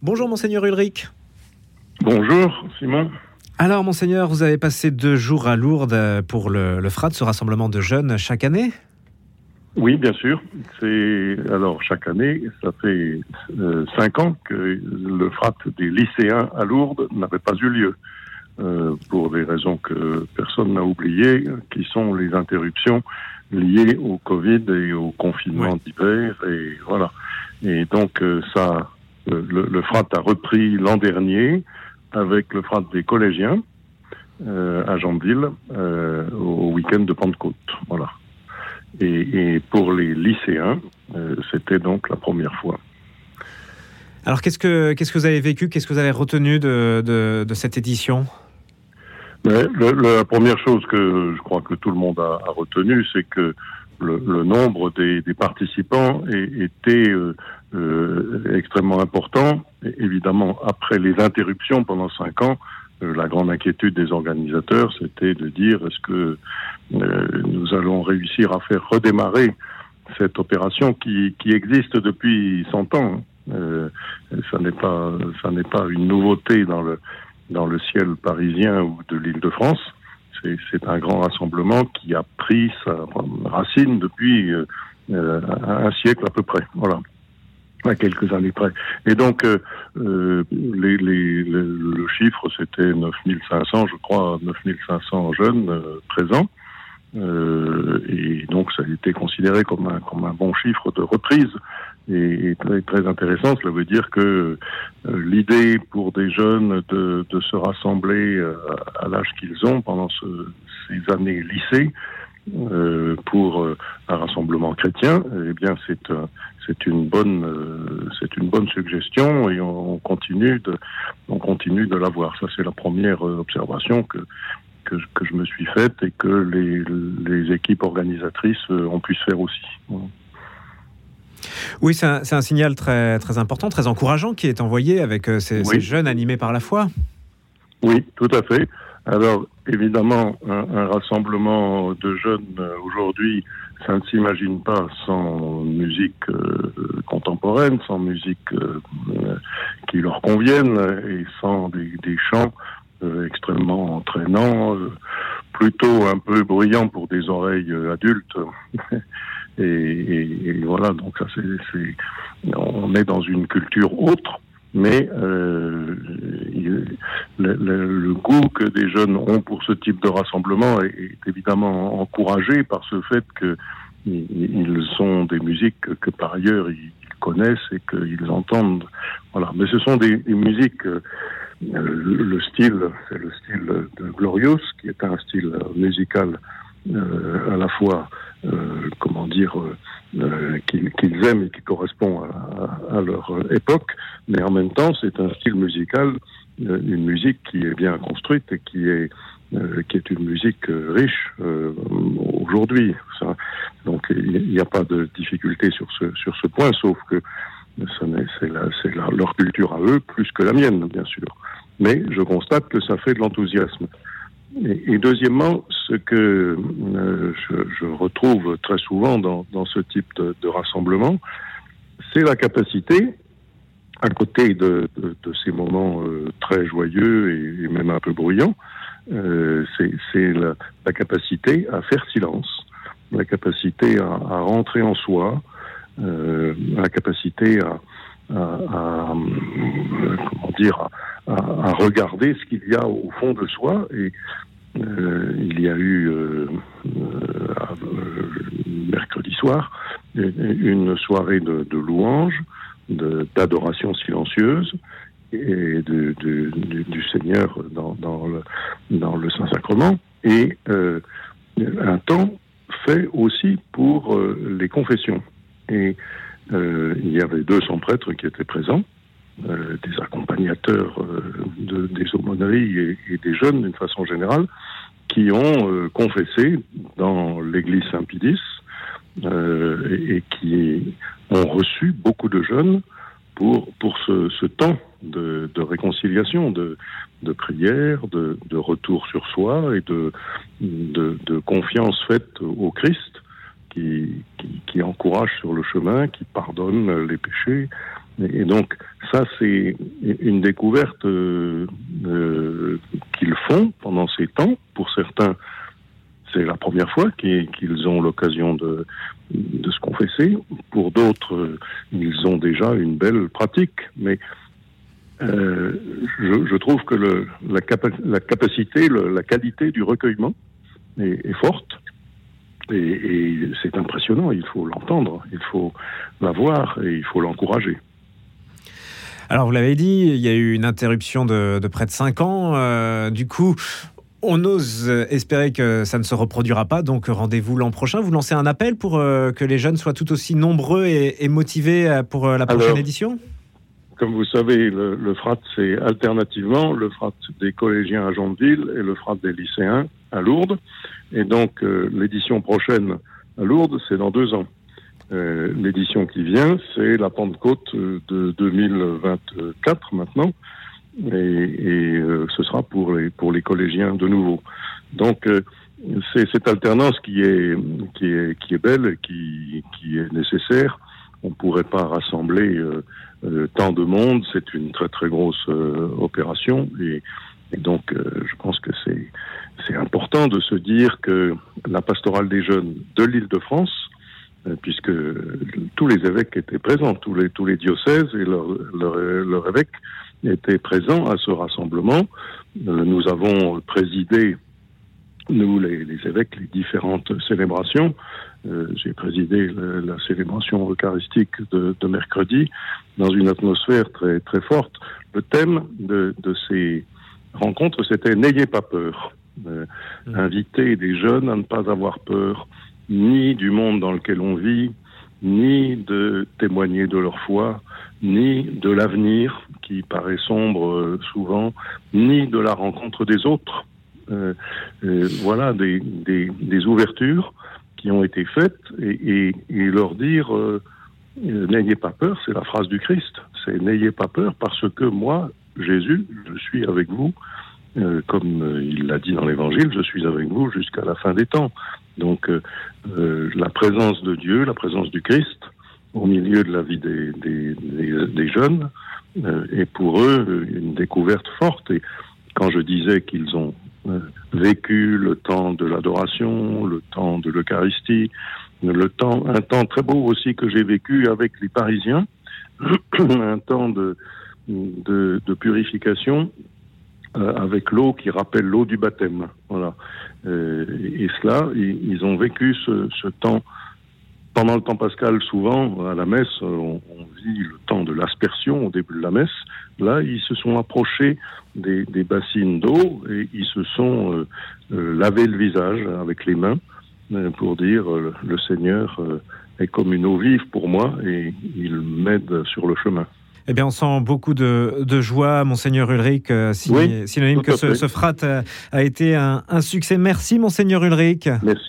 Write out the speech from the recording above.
Bonjour monseigneur Ulrich. Bonjour Simon. Alors monseigneur, vous avez passé deux jours à Lourdes pour le, le FRAD, ce rassemblement de jeunes chaque année? Oui, bien sûr. C'est alors chaque année, ça fait euh, cinq ans que le FRAT des lycéens à Lourdes n'avait pas eu lieu. Euh, pour des raisons que personne n'a oubliées, qui sont les interruptions liées au Covid et au confinement d'hiver. Et voilà. Et donc, euh, ça, le, le FRAT a repris l'an dernier avec le FRAT des collégiens euh, à Jambeville euh, au week-end de Pentecôte. Voilà. Et, et pour les lycéens, euh, c'était donc la première fois. Alors qu'est-ce que, qu'est-ce que vous avez vécu, qu'est-ce que vous avez retenu de, de, de cette édition? Mais le- le- la première chose que je crois que tout le monde a, a retenu, c'est que le, le nombre des, des participants est- était euh, euh, extrêmement important. Évidemment, après les interruptions pendant cinq ans, euh, la grande inquiétude des organisateurs, c'était de dire est-ce que euh, nous allons réussir à faire redémarrer cette opération qui, qui existe depuis 100 ans. hein. Euh, ça n'est pas, ça n'est pas une nouveauté dans le dans le ciel parisien ou de l'île de France. C'est- un grand rassemblement qui a pris sa racine depuis euh, euh, un siècle à peu près. Voilà à quelques années près. Et donc, euh, euh, les, les, le, le chiffre, c'était 9500, je crois, 9500 jeunes euh, présents. Euh, et donc, ça a été considéré comme un, comme un bon chiffre de reprise. Et très, très intéressant, cela veut dire que euh, l'idée pour des jeunes de, se rassembler euh, à l'âge qu'ils ont pendant ce, ces années lycée euh, pour un rassemblement chrétien, eh bien, c'est un- c'est une bonne suggestion et on, on continue de l'avoir. Ça c'est la première observation que je- me suis faite et que les, équipes organisatrices ont pu faire aussi. Oui, c'est un, signal très, très important, très encourageant qui est envoyé avec euh, ces, Oui. ces jeunes animés par la foi. Oui, tout à fait. Alors, évidemment, un, un rassemblement de jeunes euh, aujourd'hui, ça ne s'imagine pas sans musique euh, contemporaine, sans musique euh, qui leur convienne et sans des, des chants euh, extrêmement entraînants, plutôt un peu bruyants pour des oreilles adultes. et, voilà, donc ça, c'est- on est dans une culture autre mais euh, le, goût que des jeunes ont pour ce type de rassemblement est, évidemment encouragé par ce fait que ils sont des musiques que, par ailleurs ils connaissent et qu'ils entendent. Voilà. Mais ce sont des, musiques. euh, le le style, c'est le style de Glorious, qui est un style musical euh, à la fois, comment dire, euh, euh, qu'ils aiment et qui correspond à, leur époque, mais en même temps, c'est un style musical, euh, une musique qui est bien construite et qui est qui est une musique riche aujourd'hui. Donc il n'y a pas de difficulté sur ce sur ce point, sauf que c'est leur culture à eux plus que la mienne, bien sûr. Mais je constate que ça fait de l'enthousiasme. Et, deuxièmement, que euh, je, retrouve très souvent dans, ce type de, rassemblement, c'est la capacité, à côté de, ces moments euh, très joyeux et, même un peu bruyants, euh, c'est la, capacité à faire silence, la capacité à, rentrer en soi, la capacité à, comment dire, à regarder ce qu'il y a au fond de soi. Et euh, il y a eu euh, euh, mercredi soir une soirée de, de louanges, d'adoration silencieuse et du, Seigneur dans, le, dans le Saint-Sacrement, et un temps fait aussi pour les confessions. Et il y avait 200 prêtres qui étaient présents, euh, des accompagnateurs euh, de, des aumôneries et, et des jeunes d'une façon générale, qui ont euh, confessé dans l'église Saint-Pédis euh, et, et qui ont reçu beaucoup de jeunes pour, pour ce, ce temps de, de réconciliation, de, de prière, de, de retour sur soi et de, de, de confiance faite au Christ qui, qui, qui encourage sur le chemin, qui pardonne les péchés. Et, donc, ça, c'est une découverte qu'ils font pendant ces temps. Pour certains, c'est la première fois qu'ils ont l'occasion de, se confesser. Pour d'autres, ils ont déjà une belle pratique. Mais euh, je, trouve que la, capacité, la qualité du recueillement est, est forte. Et, et c'est impressionnant, il faut l'entendre, il faut la voir et il faut l'encourager. Alors, vous l'avez dit, il y a eu une interruption de, de près de 5 ans. Euh, du coup, on ose espérer que ça ne se reproduira pas, donc rendez-vous l'an prochain. Vous lancez un appel pour euh, que les jeunes soient tout aussi nombreux et, et motivés euh, pour euh, la prochaine Alors, édition? Comme vous savez, le, le FRAT, c'est alternativement le FRAT des collégiens à Jeanville et le FRAT des lycéens à Lourdes. Et donc, euh, l'édition prochaine à Lourdes, c'est dans deux ans. Euh, l'édition qui vient, c'est la Pentecôte de 2024 maintenant et, et euh, ce sera pour les pour les collégiens de nouveau. Donc euh, c'est cette alternance qui est qui est qui est belle, qui qui est nécessaire. On pourrait pas rassembler euh, euh tant de monde. C'est une très très grosse euh, opération et, et donc je pense que c'est important de se dire que la pastorale des jeunes de l'Île-de-France puisque tous les évêques étaient présents, tous les tous les diocèses et leur leur, leur évêque étaient présents à ce rassemblement. Nous avons présidé, nous les, les évêques, les différentes célébrations. Euh, J'ai présidé le, la célébration eucharistique de, de, mercredi dans une atmosphère très, très forte. Le thème de, de ces rencontres, c'était N'ayez pas peur. Euh, mmh. Inviter des jeunes à ne pas avoir peur, ni du monde dans lequel on vit, ni de témoigner de leur foi, ni de l'avenir qui paraît sombre euh, souvent, ni de la rencontre des autres. Euh, euh, voilà des, des, ouvertures qui ont été faites et, et, leur dire n'ayez pas peur, c'est la phrase du Christ, c'est n'ayez pas peur parce que moi, Jésus, je suis avec vous, comme il l'a dit dans l'Évangile, je suis avec vous jusqu'à la fin des temps. Donc la présence de Dieu, la présence du Christ, au milieu de la vie des, des, des, des jeunes euh, est pour eux une découverte forte. Et quand je disais qu'ils ont euh, vécu le temps de l'adoration, le temps de l'Eucharistie, le temps, un temps très beau aussi que j'ai vécu avec les Parisiens, un temps de, de, de purification euh, avec l'eau qui rappelle l'eau du baptême. Voilà. Euh, et cela, ils, ont vécu ce, ce temps pendant le temps pascal, souvent, à la messe, on, on vit le temps de l'aspersion au début de la messe. Là, ils se sont approchés des, des bassines d'eau et ils se sont euh, euh, lavés le visage avec les mains euh, pour dire euh, le Seigneur est comme une eau vive pour moi et il m'aide sur le chemin. Eh bien, on sent beaucoup de, de joie, Monseigneur Ulrich, euh, si, oui, synonyme que ce, ce, frat a, a été un, un, succès. Merci, Monseigneur Ulrich. Merci.